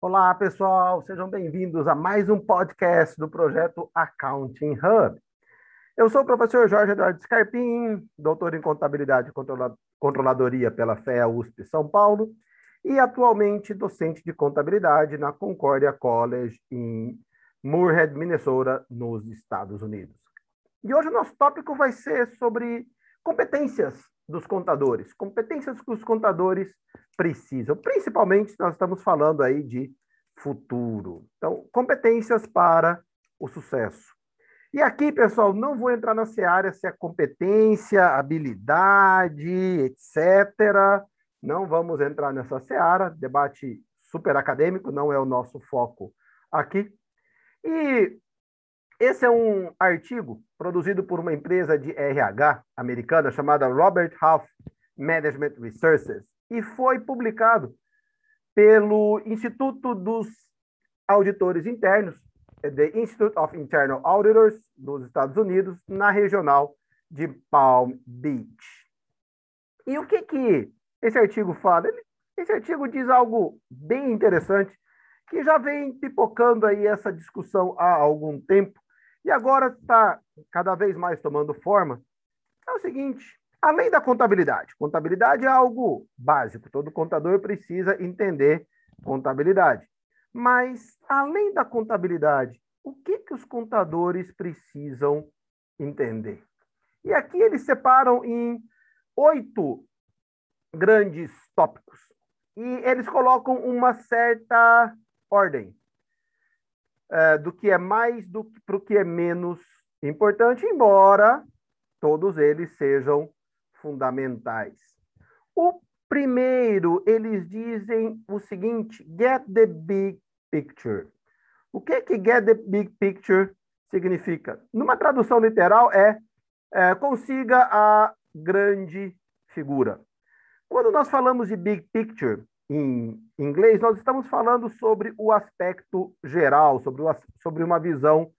Olá, pessoal, sejam bem-vindos a mais um podcast do projeto Accounting Hub. Eu sou o professor Jorge Eduardo Scarpim, doutor em Contabilidade e Controladoria pela FEA USP São Paulo e atualmente docente de Contabilidade na Concordia College em Moorhead, Minnesota, nos Estados Unidos. E hoje o nosso tópico vai ser sobre competências dos contadores, competências que os contadores precisam, principalmente nós estamos falando aí de futuro. Então, competências para o sucesso. E aqui, pessoal, não vou entrar na seara se é competência, habilidade, etc. Não vamos entrar nessa seara, debate super acadêmico, não é o nosso foco aqui. E esse é um artigo produzido por uma empresa de RH americana chamada Robert Half Management Resources e foi publicado pelo Instituto dos Auditores Internos, The Institute of Internal Auditors, dos Estados Unidos, na regional de Palm Beach. E o que, que esse artigo fala? Ele, esse artigo diz algo bem interessante, que já vem pipocando aí essa discussão há algum tempo, e agora está cada vez mais tomando forma, é o seguinte: além da contabilidade, contabilidade é algo básico, todo contador precisa entender contabilidade. Mas, além da contabilidade, o que, que os contadores precisam entender? E aqui eles separam em oito grandes tópicos. E eles colocam uma certa ordem é, do que é mais do que para o que é menos importante, embora todos eles sejam fundamentais. O primeiro, eles dizem o seguinte: get the big picture. O que que get the big picture significa? Numa tradução literal é, é consiga a grande figura. Quando nós falamos de big picture, em inglês, nós estamos falando sobre o aspecto geral, sobre, o, sobre uma visão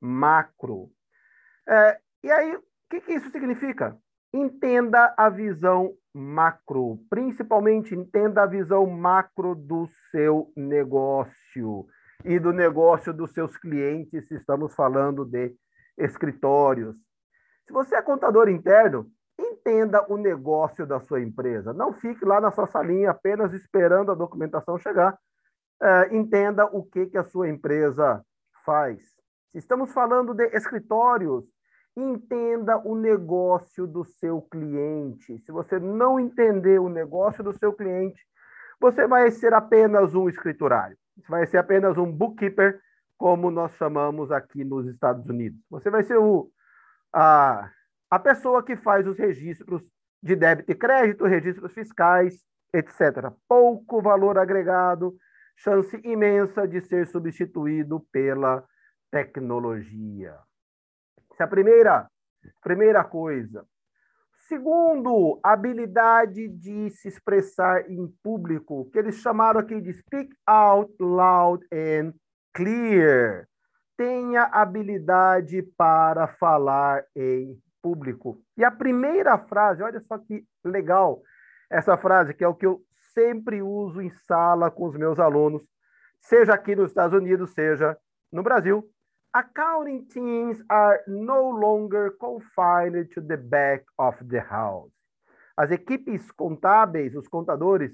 macro. É, e aí, o que, que isso significa? Entenda a visão macro, principalmente entenda a visão macro do seu negócio e do negócio dos seus clientes, se estamos falando de escritórios. Se você é contador interno, entenda o negócio da sua empresa. Não fique lá na sua salinha apenas esperando a documentação chegar. É, entenda o que, que a sua empresa faz. Se estamos falando de escritórios, entenda o negócio do seu cliente. Se você não entender o negócio do seu cliente, você vai ser apenas um escriturário. Você vai ser apenas um bookkeeper, como nós chamamos aqui nos Estados Unidos. Você vai ser o, a, a pessoa que faz os registros de débito e crédito, registros fiscais, etc. Pouco valor agregado, chance imensa de ser substituído pela tecnologia. Essa é a primeira, primeira coisa. Segundo, habilidade de se expressar em público, que eles chamaram aqui de speak out loud and clear. Tenha habilidade para falar em público. E a primeira frase, olha só que legal essa frase, que é o que eu sempre uso em sala com os meus alunos, seja aqui nos Estados Unidos, seja no Brasil. Accounting teams are no longer confined to the back of the house. As equipes contábeis, os contadores,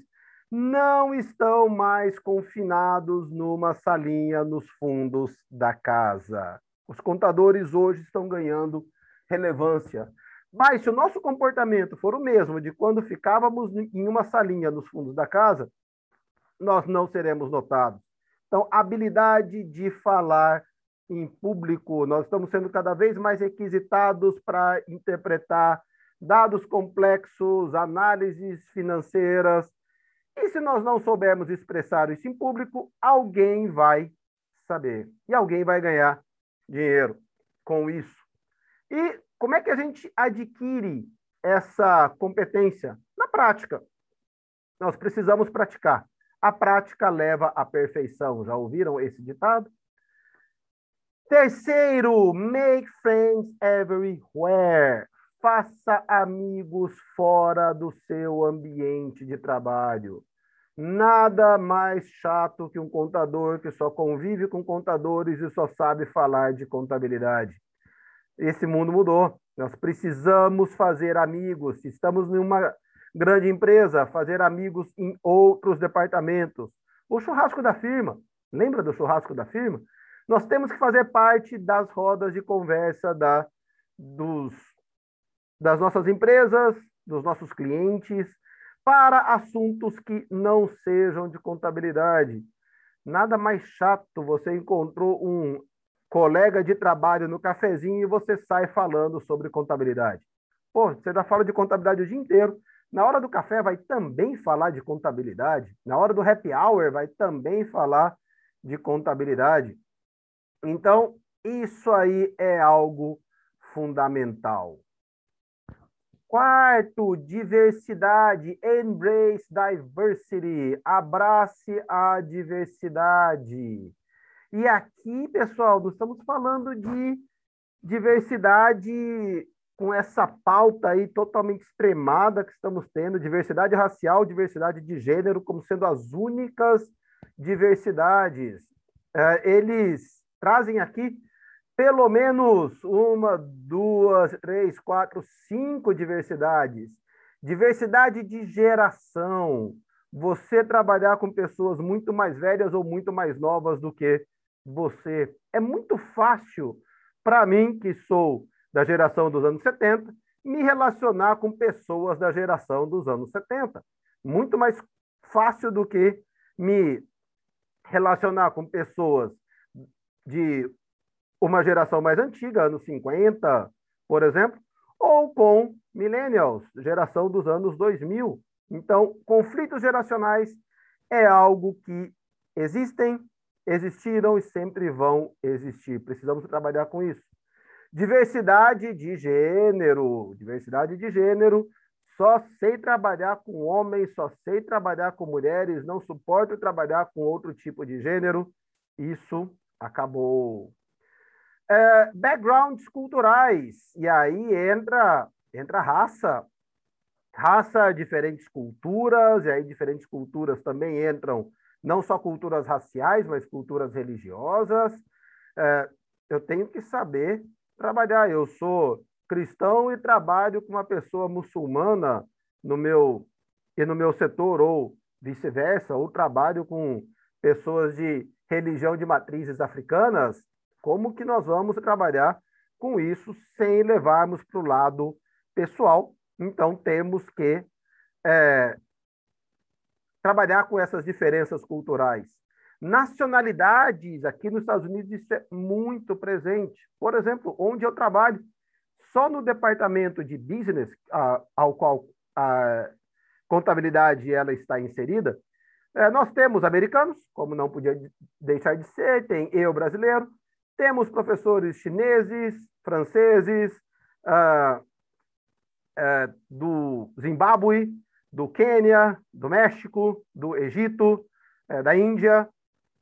não estão mais confinados numa salinha nos fundos da casa. Os contadores hoje estão ganhando relevância. Mas se o nosso comportamento for o mesmo de quando ficávamos em uma salinha nos fundos da casa, nós não seremos notados. Então, habilidade de falar em público, nós estamos sendo cada vez mais requisitados para interpretar dados complexos, análises financeiras. E se nós não soubermos expressar isso em público, alguém vai saber. E alguém vai ganhar dinheiro com isso. E como é que a gente adquire essa competência? Na prática. Nós precisamos praticar. A prática leva à perfeição. Já ouviram esse ditado? Terceiro, make friends everywhere. Faça amigos fora do seu ambiente de trabalho. Nada mais chato que um contador que só convive com contadores e só sabe falar de contabilidade. Esse mundo mudou. Nós precisamos fazer amigos. Se estamos em uma grande empresa, fazer amigos em outros departamentos. O churrasco da firma. Lembra do churrasco da firma? Nós temos que fazer parte das rodas de conversa da, dos, das nossas empresas, dos nossos clientes, para assuntos que não sejam de contabilidade. Nada mais chato, você encontrou um colega de trabalho no cafezinho e você sai falando sobre contabilidade. Pô, você já fala de contabilidade o dia inteiro. Na hora do café vai também falar de contabilidade. Na hora do happy hour vai também falar de contabilidade. Então, isso aí é algo fundamental. Quarto, diversidade. Embrace diversity. Abrace a diversidade. E aqui, pessoal, nós estamos falando de diversidade com essa pauta aí totalmente extremada que estamos tendo, diversidade racial, diversidade de gênero, como sendo as únicas diversidades. É, eles trazem aqui pelo menos uma, duas, três, quatro, cinco diversidades. Diversidade de geração. Você trabalhar com pessoas muito mais velhas ou muito mais novas do que você. É muito fácil para mim, que sou da geração dos anos 70, me relacionar com pessoas da geração dos anos 70. Muito mais fácil do que me relacionar com pessoas de uma geração mais antiga, anos 50, por exemplo, ou com millennials, geração dos anos 2000. Então, conflitos geracionais é algo que existem, existiram e sempre vão existir. Precisamos trabalhar com isso. Diversidade de gênero, diversidade de gênero. Só sei trabalhar com homens, só sei trabalhar com mulheres, não suporto trabalhar com outro tipo de gênero. Isso acabou. É, backgrounds culturais, e aí entra, entra raça, raça, diferentes culturas, e aí diferentes culturas também entram, não só culturas raciais, mas culturas religiosas. É, eu tenho que saber trabalhar. Eu sou cristão e trabalho com uma pessoa muçulmana no meu e no meu setor ou vice-versa, ou trabalho com pessoas de religião de matrizes africanas, como que nós vamos trabalhar com isso sem levarmos para o lado pessoal? Então, temos que é, trabalhar com essas diferenças culturais. Nacionalidades, aqui nos Estados Unidos, isso é muito presente. Por exemplo, onde eu trabalho, só no departamento de business, a, ao qual a contabilidade ela está inserida, é, nós temos americanos, como não podia deixar de ser, tem eu brasileiro, temos professores chineses, franceses, uh, uh, do Zimbábue, do Quênia, do México, do Egito, uh, da Índia,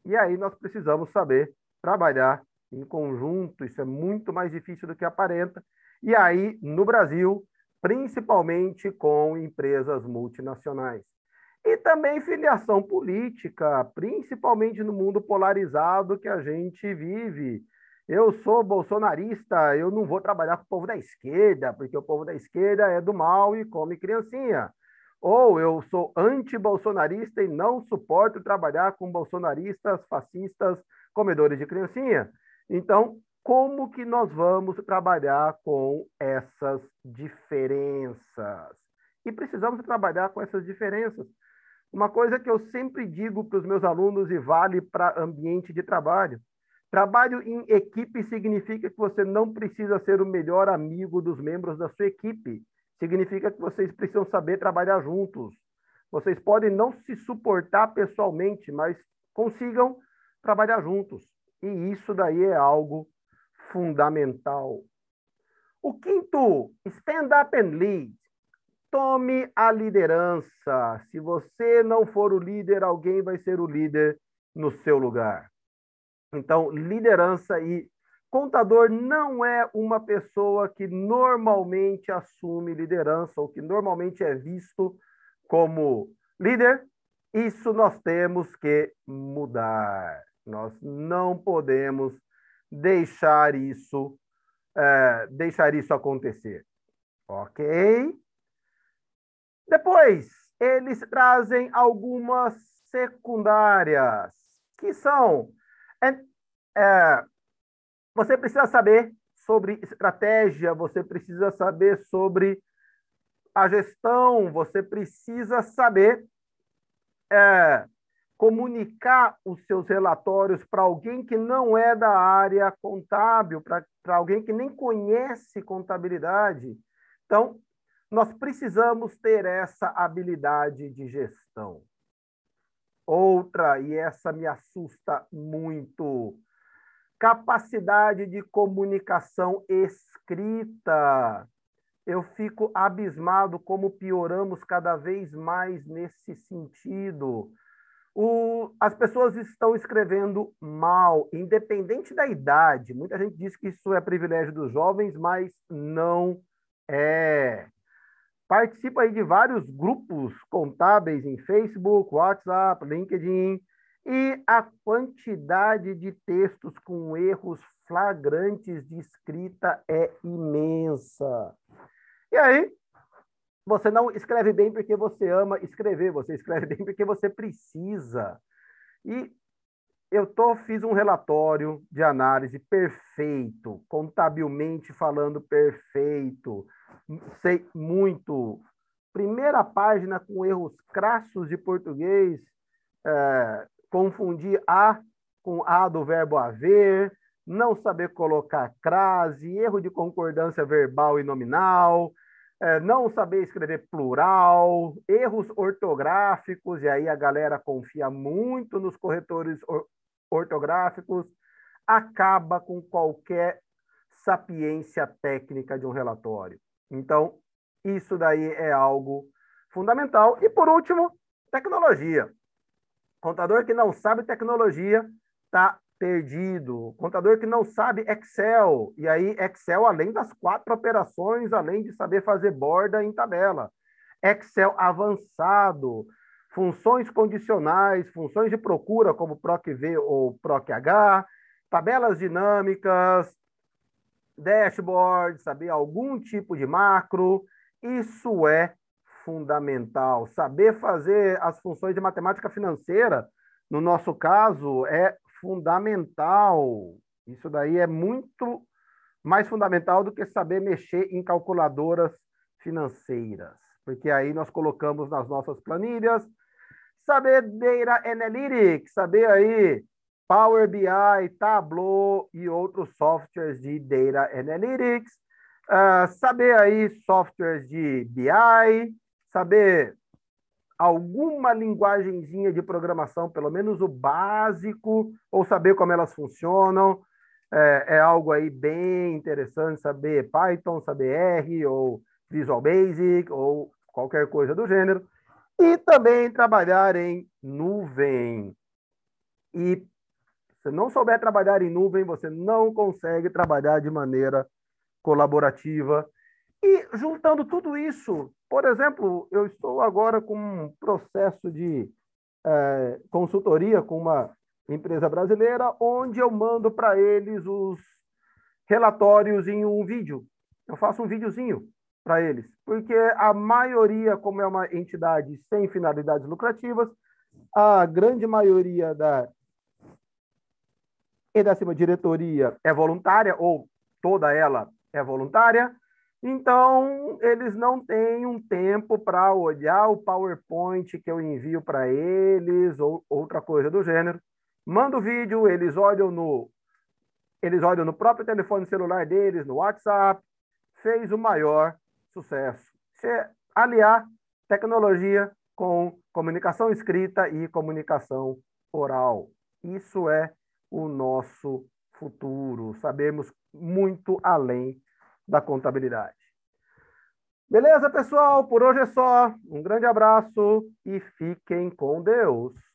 e aí nós precisamos saber trabalhar em conjunto, isso é muito mais difícil do que aparenta, e aí no Brasil, principalmente com empresas multinacionais. E também filiação política, principalmente no mundo polarizado que a gente vive. Eu sou bolsonarista, eu não vou trabalhar com o povo da esquerda, porque o povo da esquerda é do mal e come criancinha. Ou eu sou anti-bolsonarista e não suporto trabalhar com bolsonaristas, fascistas, comedores de criancinha. Então, como que nós vamos trabalhar com essas diferenças? E precisamos trabalhar com essas diferenças, uma coisa que eu sempre digo para os meus alunos e vale para ambiente de trabalho: trabalho em equipe significa que você não precisa ser o melhor amigo dos membros da sua equipe. Significa que vocês precisam saber trabalhar juntos. Vocês podem não se suportar pessoalmente, mas consigam trabalhar juntos. E isso daí é algo fundamental. O quinto, stand up and lead. Tome a liderança. Se você não for o líder, alguém vai ser o líder no seu lugar. Então, liderança e contador não é uma pessoa que normalmente assume liderança ou que normalmente é visto como líder Isso nós temos que mudar. Nós não podemos deixar isso, é, deixar isso acontecer. Ok? Depois, eles trazem algumas secundárias, que são. É, é, você precisa saber sobre estratégia, você precisa saber sobre a gestão, você precisa saber é, comunicar os seus relatórios para alguém que não é da área contábil, para alguém que nem conhece contabilidade. Então, nós precisamos ter essa habilidade de gestão. Outra, e essa me assusta muito, capacidade de comunicação escrita. Eu fico abismado como pioramos cada vez mais nesse sentido. O, as pessoas estão escrevendo mal, independente da idade. Muita gente diz que isso é privilégio dos jovens, mas não é. Participa aí de vários grupos contábeis em Facebook, WhatsApp, LinkedIn, e a quantidade de textos com erros flagrantes de escrita é imensa. E aí, você não escreve bem porque você ama escrever, você escreve bem porque você precisa. E eu tô, fiz um relatório de análise perfeito, contabilmente falando perfeito, sei muito. Primeira página com erros crassos de português, é, confundir a com a do verbo haver, não saber colocar crase, erro de concordância verbal e nominal, é, não saber escrever plural, erros ortográficos, e aí a galera confia muito nos corretores or ortográficos, acaba com qualquer sapiência técnica de um relatório. Então, isso daí é algo fundamental. E por último, tecnologia. Contador que não sabe tecnologia está perdido. Contador que não sabe Excel. E aí, Excel, além das quatro operações, além de saber fazer borda em tabela. Excel avançado, funções condicionais, funções de procura, como PROC-V ou PROC-H, tabelas dinâmicas, dashboard, saber algum tipo de macro. Isso é fundamental. Saber fazer as funções de matemática financeira, no nosso caso, é fundamental. Isso daí é muito mais fundamental do que saber mexer em calculadoras financeiras, porque aí nós colocamos nas nossas planilhas, saber Data Analytics, saber aí Power BI, Tableau e outros softwares de Data Analytics, uh, saber aí softwares de BI, saber alguma linguagenzinha de programação, pelo menos o básico, ou saber como elas funcionam. É, é, algo aí bem interessante saber Python, saber R, ou Visual Basic, ou qualquer coisa do gênero. E também trabalhar em nuvem. E se não souber trabalhar em nuvem, você não consegue trabalhar de maneira colaborativa. E juntando tudo isso, por exemplo, eu estou agora com um processo de é, consultoria com uma empresa brasileira, onde eu mando para eles os relatórios em um vídeo. Eu faço um videozinho para eles, porque a maioria, como é uma entidade sem finalidades lucrativas, a grande maioria da e da cima diretoria é voluntária ou toda ela é voluntária, então, eles não têm um tempo para olhar o PowerPoint que eu envio para eles ou outra coisa do gênero. Manda o vídeo, eles olham no eles olham no próprio telefone celular deles, no WhatsApp, fez o maior sucesso. Se aliar tecnologia com comunicação escrita e comunicação oral. Isso é o nosso futuro. Sabemos muito além da contabilidade. Beleza, pessoal? Por hoje é só. Um grande abraço e fiquem com Deus.